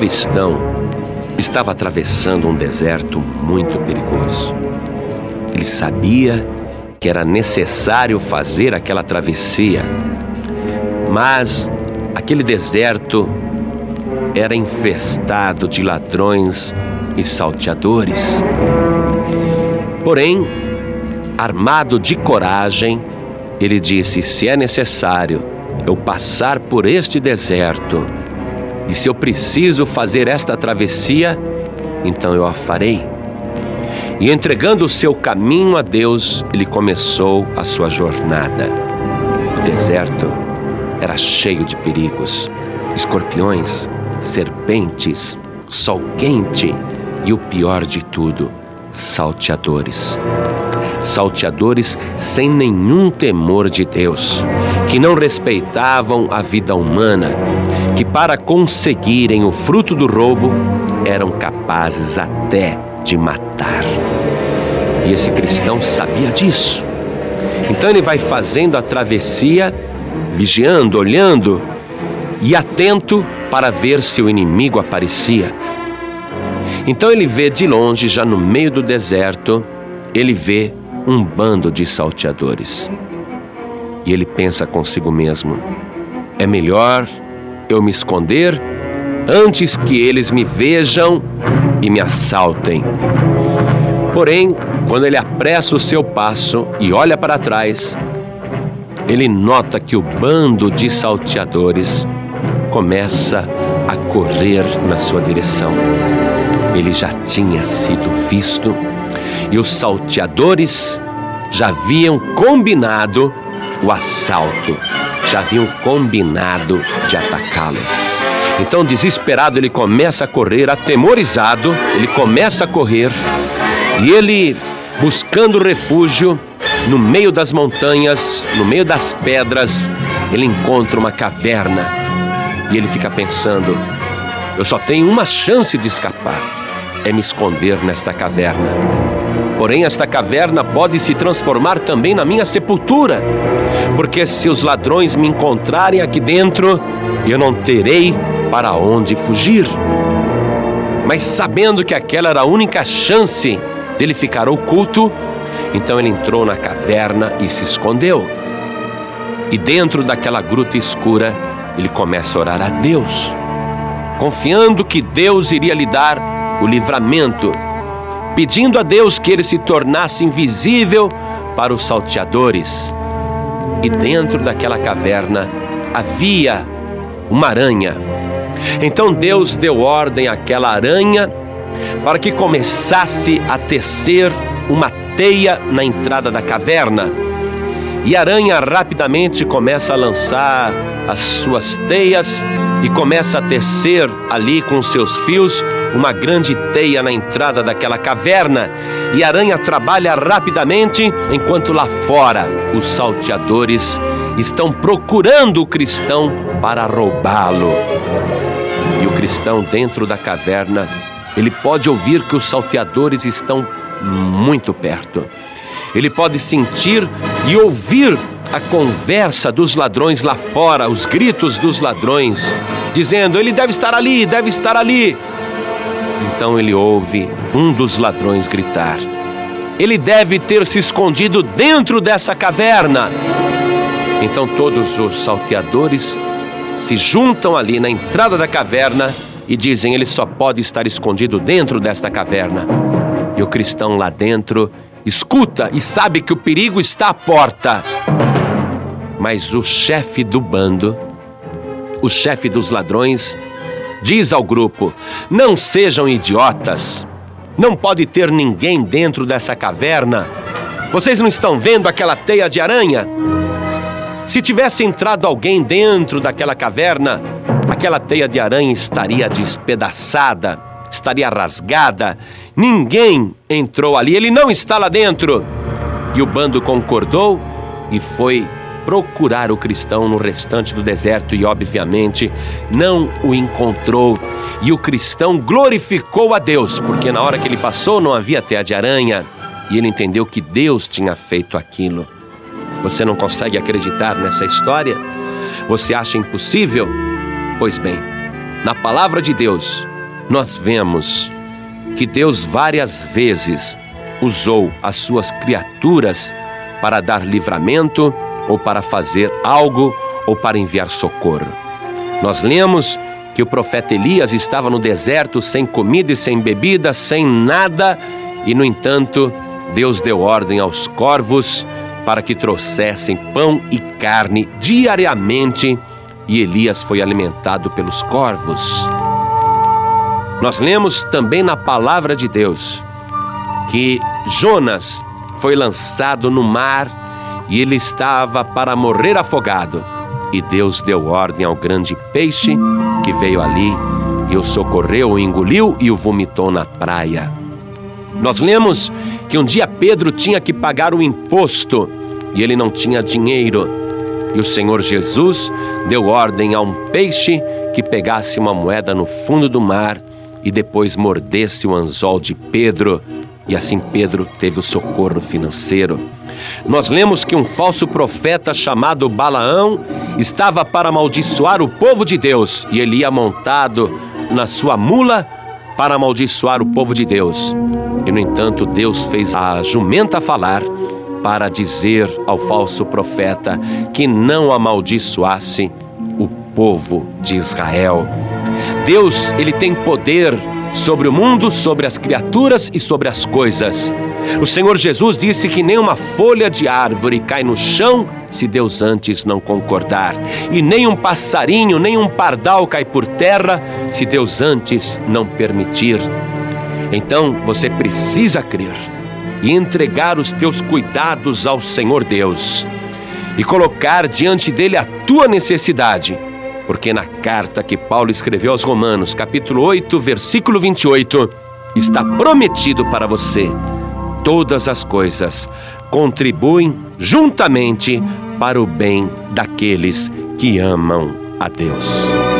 cristão estava atravessando um deserto muito perigoso. Ele sabia que era necessário fazer aquela travessia, mas aquele deserto era infestado de ladrões e salteadores. Porém, armado de coragem, ele disse: Se é necessário eu passar por este deserto, e se eu preciso fazer esta travessia, então eu a farei. E entregando o seu caminho a Deus, ele começou a sua jornada. O deserto era cheio de perigos: escorpiões, serpentes, sol quente e o pior de tudo, salteadores. Salteadores sem nenhum temor de Deus, que não respeitavam a vida humana, que para conseguirem o fruto do roubo eram capazes até de matar. E esse cristão sabia disso. Então ele vai fazendo a travessia, vigiando, olhando e atento para ver se o inimigo aparecia. Então ele vê de longe, já no meio do deserto, ele vê um bando de salteadores. E ele pensa consigo mesmo: é melhor eu me esconder antes que eles me vejam e me assaltem. Porém, quando ele apressa o seu passo e olha para trás, ele nota que o bando de salteadores começa a correr na sua direção. Ele já tinha sido visto e os salteadores já haviam combinado o assalto, já haviam combinado de atacá-lo. Então, desesperado, ele começa a correr, atemorizado, ele começa a correr e ele, buscando refúgio no meio das montanhas, no meio das pedras, ele encontra uma caverna e ele fica pensando: eu só tenho uma chance de escapar, é me esconder nesta caverna. Porém, esta caverna pode se transformar também na minha sepultura, porque se os ladrões me encontrarem aqui dentro, eu não terei para onde fugir. Mas sabendo que aquela era a única chance dele ficar oculto, então ele entrou na caverna e se escondeu. E dentro daquela gruta escura, ele começa a orar a Deus, confiando que Deus iria lhe dar o livramento, pedindo a Deus que ele se tornasse invisível para os salteadores. E dentro daquela caverna havia uma aranha. Então Deus deu ordem àquela aranha para que começasse a tecer uma teia na entrada da caverna. E a aranha rapidamente começa a lançar as suas teias e começa a tecer ali com seus fios uma grande teia na entrada daquela caverna. E a aranha trabalha rapidamente, enquanto lá fora os salteadores estão procurando o cristão para roubá-lo. E o cristão dentro da caverna, ele pode ouvir que os salteadores estão muito perto. Ele pode sentir e ouvir a conversa dos ladrões lá fora, os gritos dos ladrões, dizendo: Ele deve estar ali, deve estar ali. Então ele ouve um dos ladrões gritar: Ele deve ter se escondido dentro dessa caverna. Então todos os salteadores se juntam ali na entrada da caverna e dizem: Ele só pode estar escondido dentro desta caverna. E o cristão lá dentro escuta e sabe que o perigo está à porta. Mas o chefe do bando, o chefe dos ladrões, diz ao grupo: Não sejam idiotas. Não pode ter ninguém dentro dessa caverna. Vocês não estão vendo aquela teia de aranha? Se tivesse entrado alguém dentro daquela caverna, aquela teia de aranha estaria despedaçada estaria rasgada. Ninguém entrou ali, ele não está lá dentro. E o bando concordou e foi procurar o cristão no restante do deserto e, obviamente, não o encontrou. E o cristão glorificou a Deus, porque na hora que ele passou não havia teia de aranha e ele entendeu que Deus tinha feito aquilo. Você não consegue acreditar nessa história? Você acha impossível? Pois bem, na palavra de Deus, nós vemos que Deus várias vezes usou as suas criaturas para dar livramento ou para fazer algo ou para enviar socorro. Nós lemos que o profeta Elias estava no deserto sem comida e sem bebida, sem nada, e no entanto, Deus deu ordem aos corvos para que trouxessem pão e carne diariamente, e Elias foi alimentado pelos corvos. Nós lemos também na palavra de Deus que Jonas foi lançado no mar e ele estava para morrer afogado. E Deus deu ordem ao grande peixe que veio ali e o socorreu, o engoliu e o vomitou na praia. Nós lemos que um dia Pedro tinha que pagar o imposto e ele não tinha dinheiro. E o Senhor Jesus deu ordem a um peixe que pegasse uma moeda no fundo do mar e depois mordesse o anzol de Pedro e assim Pedro teve o socorro financeiro. Nós lemos que um falso profeta chamado Balaão estava para amaldiçoar o povo de Deus e ele ia montado na sua mula para amaldiçoar o povo de Deus. E no entanto, Deus fez a jumenta falar para dizer ao falso profeta que não amaldiçoasse o povo de Israel. Deus, ele tem poder sobre o mundo, sobre as criaturas e sobre as coisas. O Senhor Jesus disse que nem uma folha de árvore cai no chão se Deus antes não concordar, e nem um passarinho, nem um pardal cai por terra se Deus antes não permitir. Então você precisa crer e entregar os teus cuidados ao Senhor Deus e colocar diante dele a tua necessidade porque na carta que Paulo escreveu aos Romanos, capítulo 8, versículo 28, está prometido para você: todas as coisas contribuem juntamente para o bem daqueles que amam a Deus.